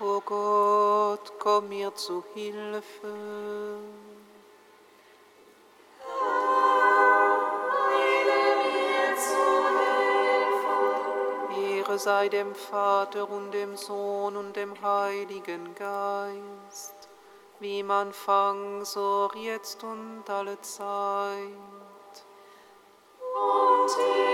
O Gott, komm mir zu Hilfe. Ehre sei dem Vater und dem Sohn und dem Heiligen Geist, wie im Anfang, so jetzt und alle Zeit. Und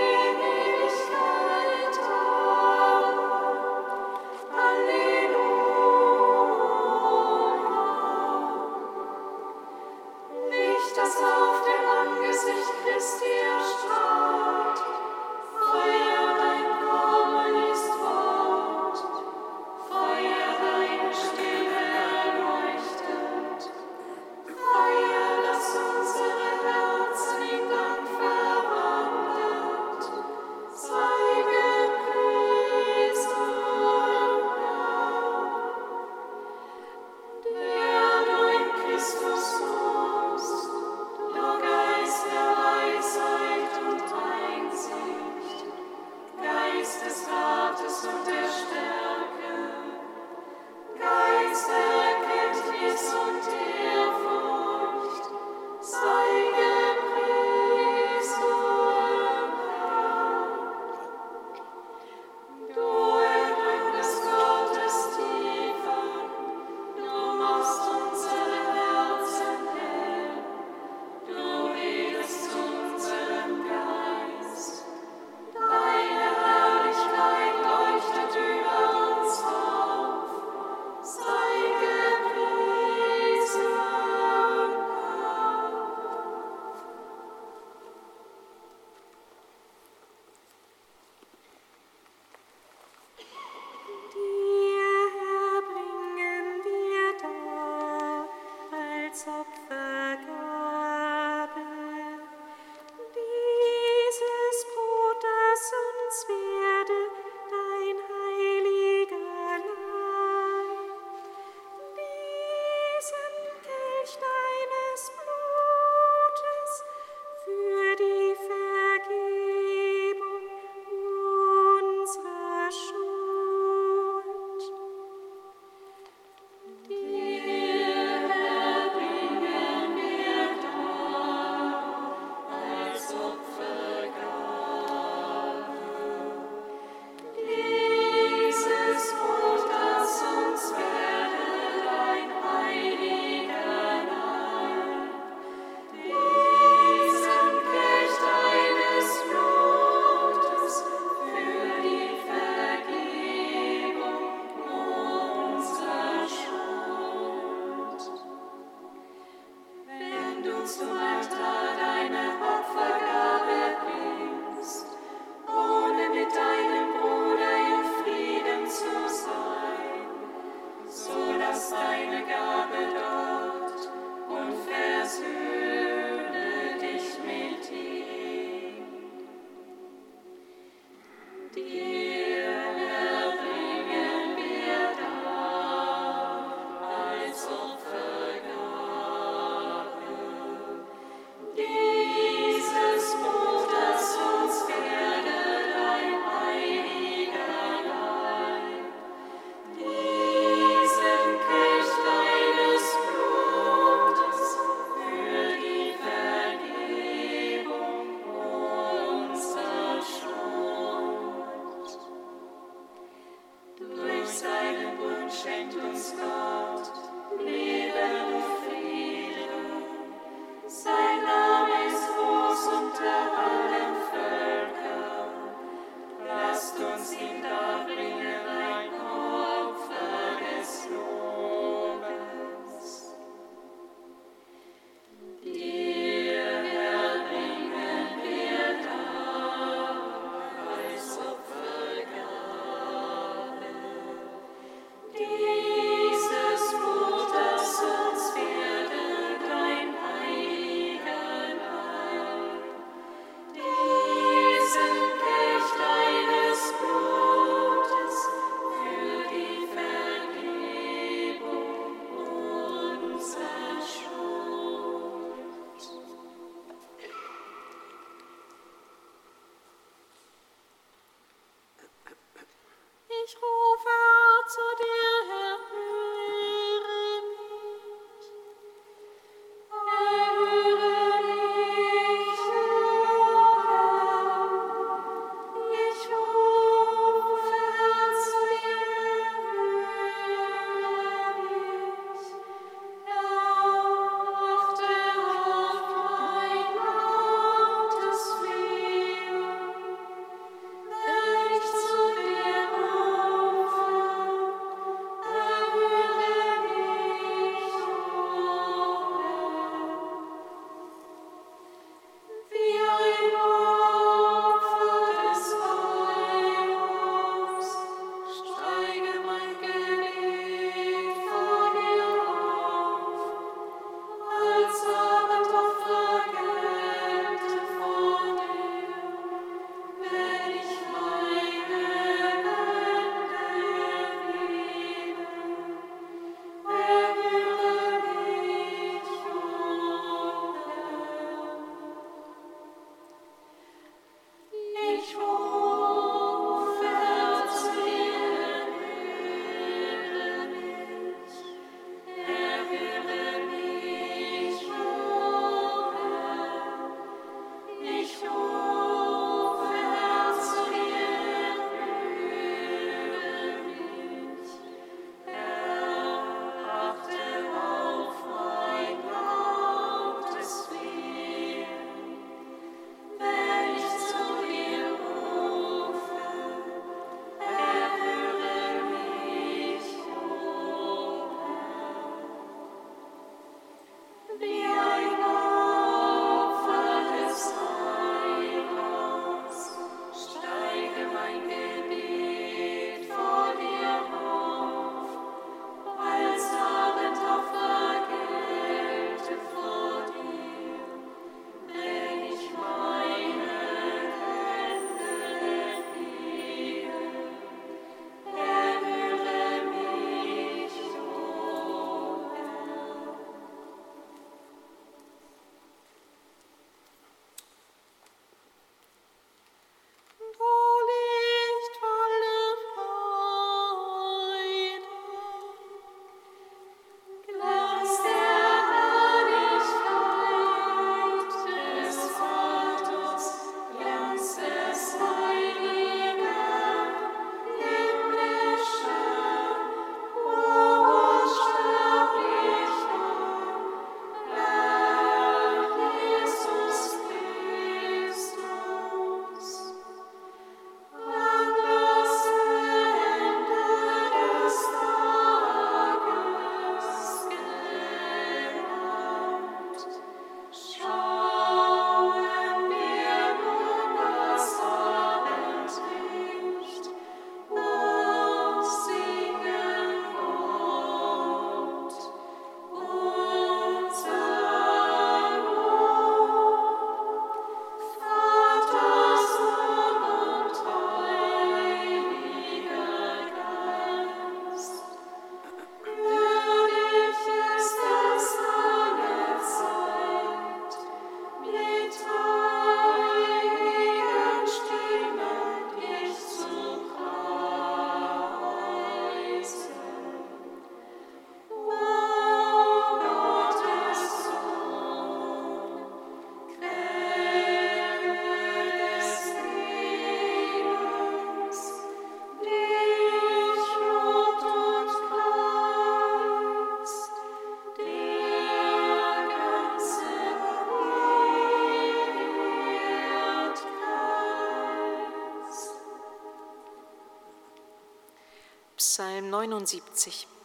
79.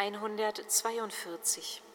142.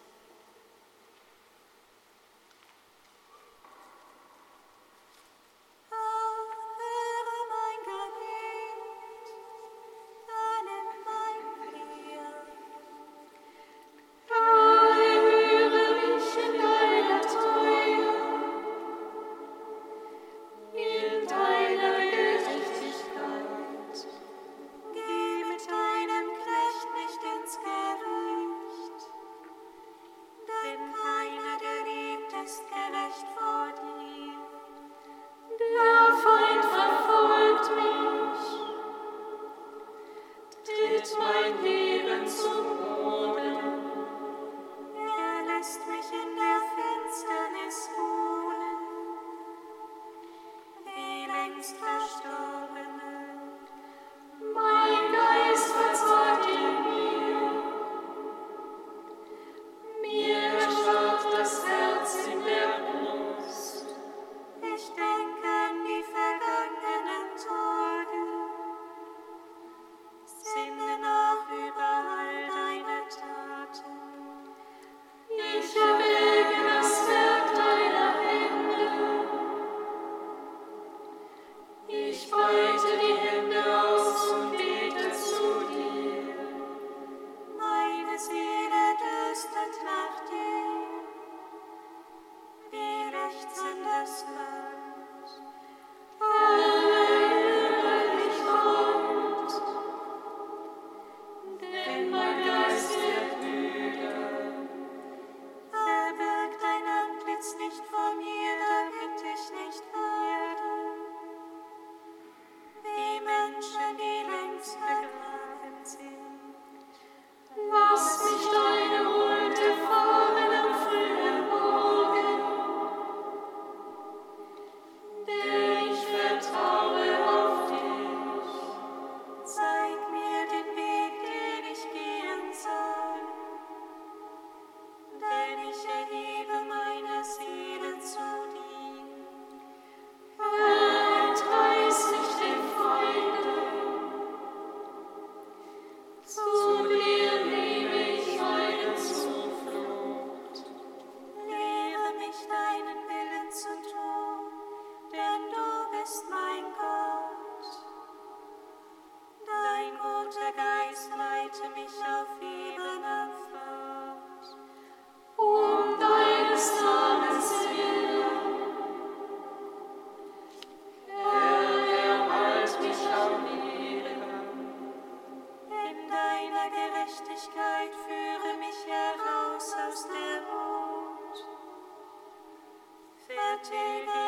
Psalm 142.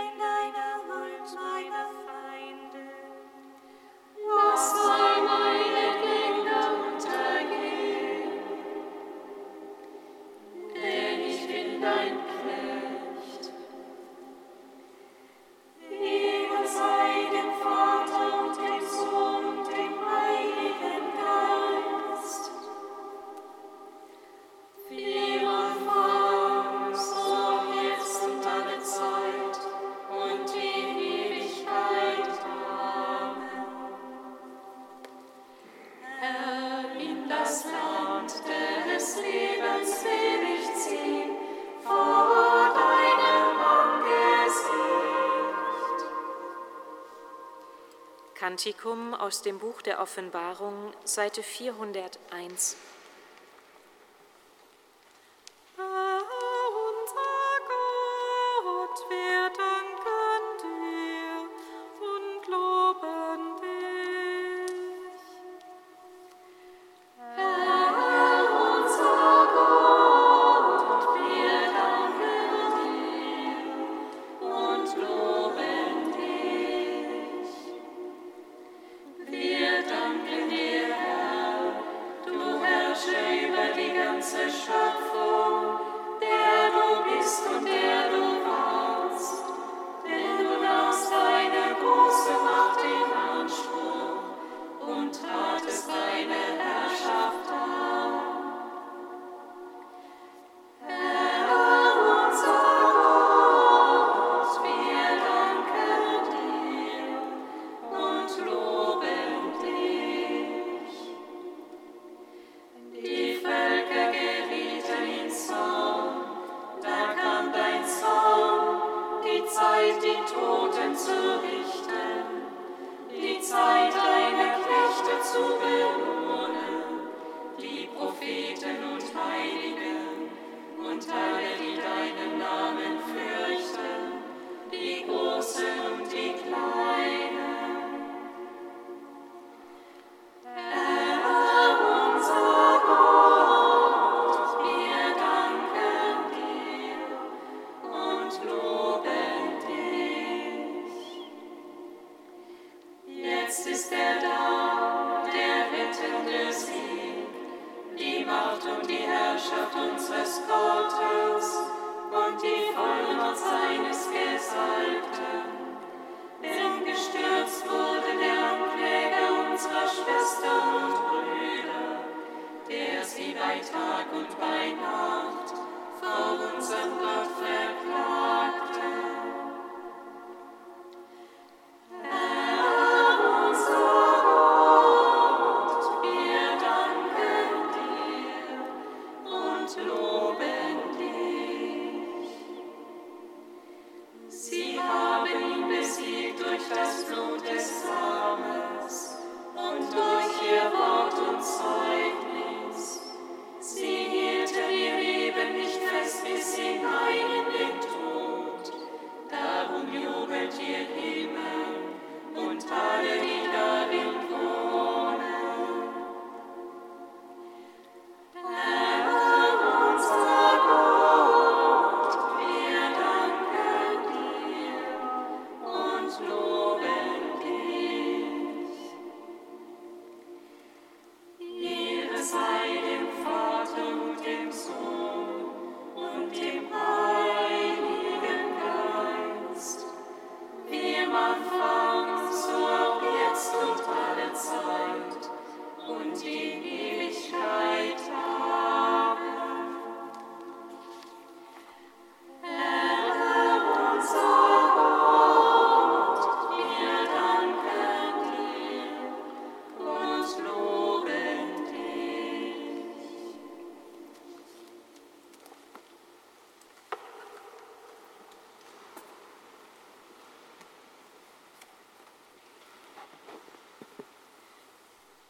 Kantikum aus dem Buch der Offenbarung, Seite 401. Herr ah, unser Gott, wir danken.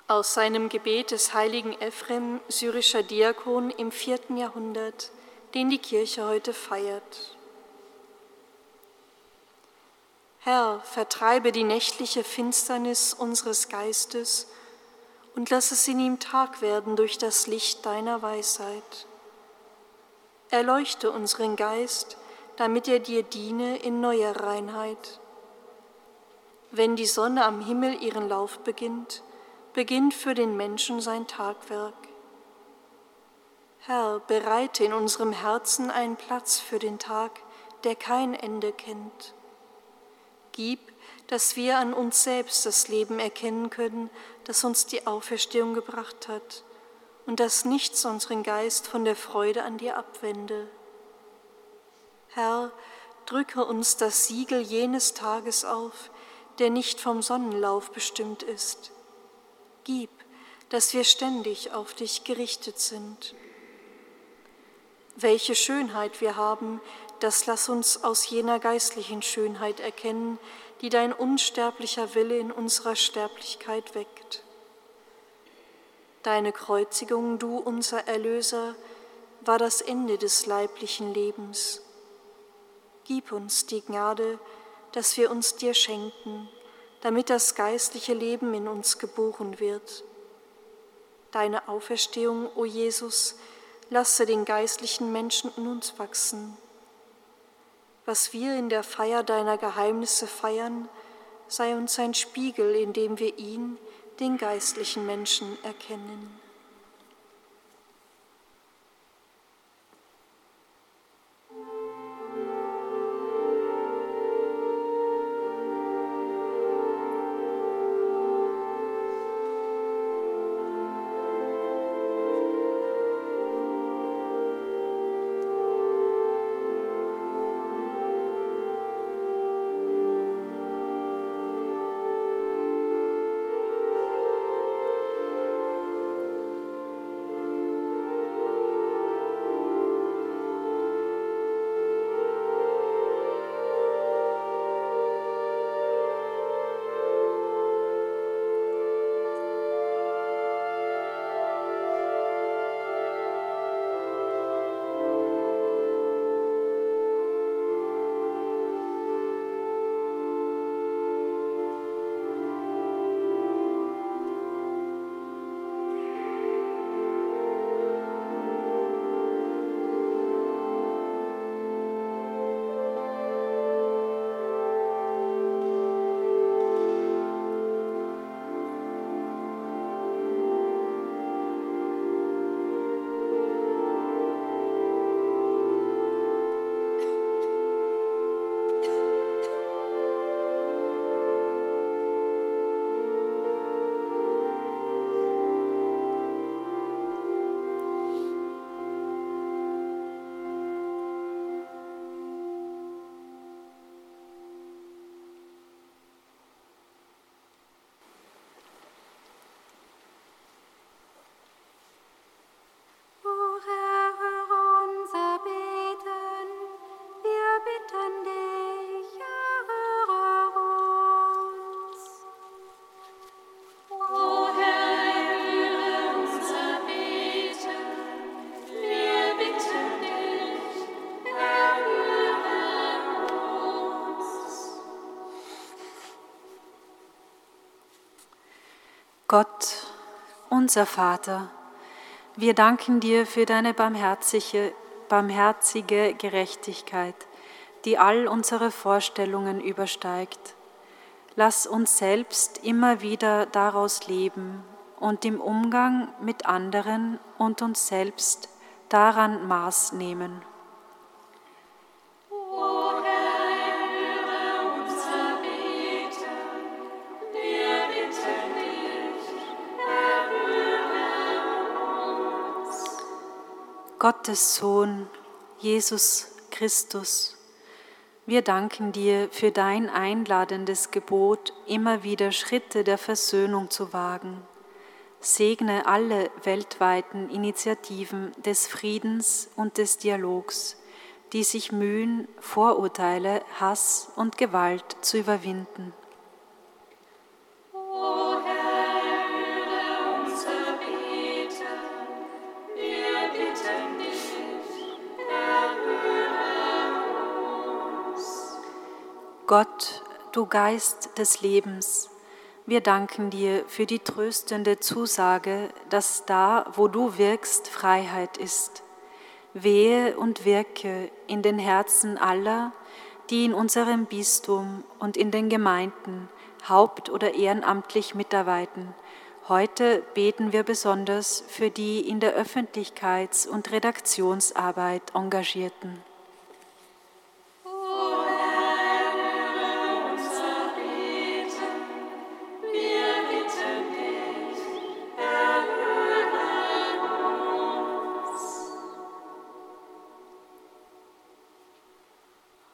Aus seinem Gebet des heiligen Ephrem, syrischer Diakon im vierten Jahrhundert, den die Kirche heute feiert. Herr, vertreibe die nächtliche Finsternis unseres Geistes und lass es in ihm Tag werden durch das Licht deiner Weisheit. Erleuchte unseren Geist, damit er dir diene in neuer Reinheit. Wenn die Sonne am Himmel ihren Lauf beginnt, beginnt für den Menschen sein Tagwerk. Herr, bereite in unserem Herzen einen Platz für den Tag, der kein Ende kennt. Gib, dass wir an uns selbst das Leben erkennen können, das uns die Auferstehung gebracht hat, und dass nichts unseren Geist von der Freude an dir abwende. Herr, drücke uns das Siegel jenes Tages auf, der nicht vom Sonnenlauf bestimmt ist. Gib, dass wir ständig auf dich gerichtet sind. Welche Schönheit wir haben, das lass uns aus jener geistlichen Schönheit erkennen, die dein unsterblicher Wille in unserer Sterblichkeit weckt. Deine Kreuzigung, du unser Erlöser, war das Ende des leiblichen Lebens. Gib uns die Gnade, dass wir uns dir schenken, damit das geistliche Leben in uns geboren wird. Deine Auferstehung, o Jesus, lasse den geistlichen Menschen in uns wachsen. Was wir in der Feier deiner Geheimnisse feiern, sei uns ein Spiegel, in dem wir ihn, den geistlichen Menschen, erkennen. Gott, unser Vater, wir danken dir für deine barmherzige, barmherzige Gerechtigkeit, die all unsere Vorstellungen übersteigt. Lass uns selbst immer wieder daraus leben und im Umgang mit anderen und uns selbst daran Maß nehmen. Gottes Sohn, Jesus Christus, wir danken dir für dein einladendes Gebot, immer wieder Schritte der Versöhnung zu wagen. Segne alle weltweiten Initiativen des Friedens und des Dialogs, die sich mühen, Vorurteile, Hass und Gewalt zu überwinden. Gott, du Geist des Lebens, wir danken dir für die tröstende Zusage, dass da, wo du wirkst, Freiheit ist. Wehe und wirke in den Herzen aller, die in unserem Bistum und in den Gemeinden haupt- oder ehrenamtlich mitarbeiten. Heute beten wir besonders für die in der Öffentlichkeits- und Redaktionsarbeit Engagierten.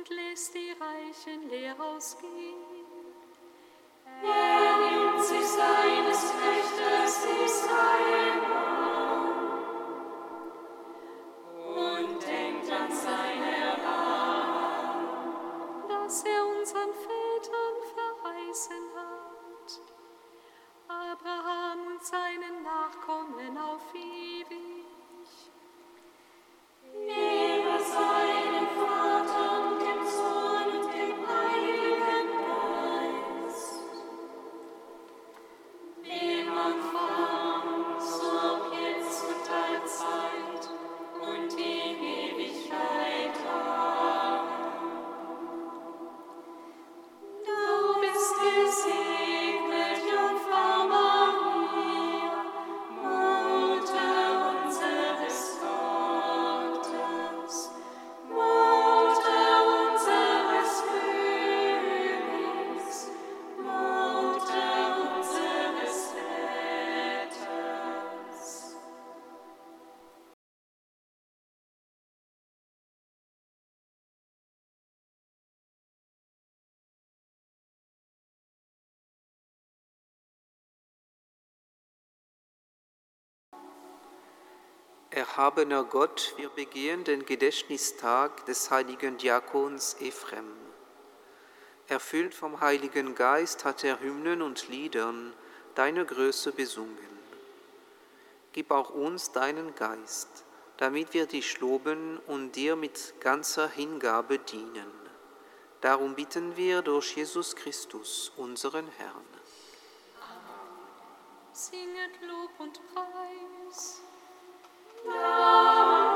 und lässt die Reichen leer ausgehen. Er nimmt sich seines Rechtes Israel. erhabener Gott, wir begehen den Gedächtnistag des heiligen Diakons Ephrem. Erfüllt vom Heiligen Geist hat er Hymnen und Liedern deine Größe besungen. Gib auch uns deinen Geist, damit wir dich loben und dir mit ganzer Hingabe dienen. Darum bitten wir durch Jesus Christus, unseren Herrn. Amen. Singet Lob und Preis. Amen.